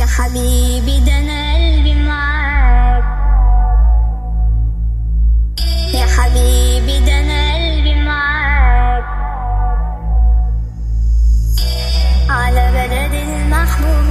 يا حبيبي ده أنا قلبي معاك. يا حبيبي ده أنا قلبي معاك. على بلد المحبوب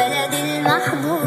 البلد المحبوب.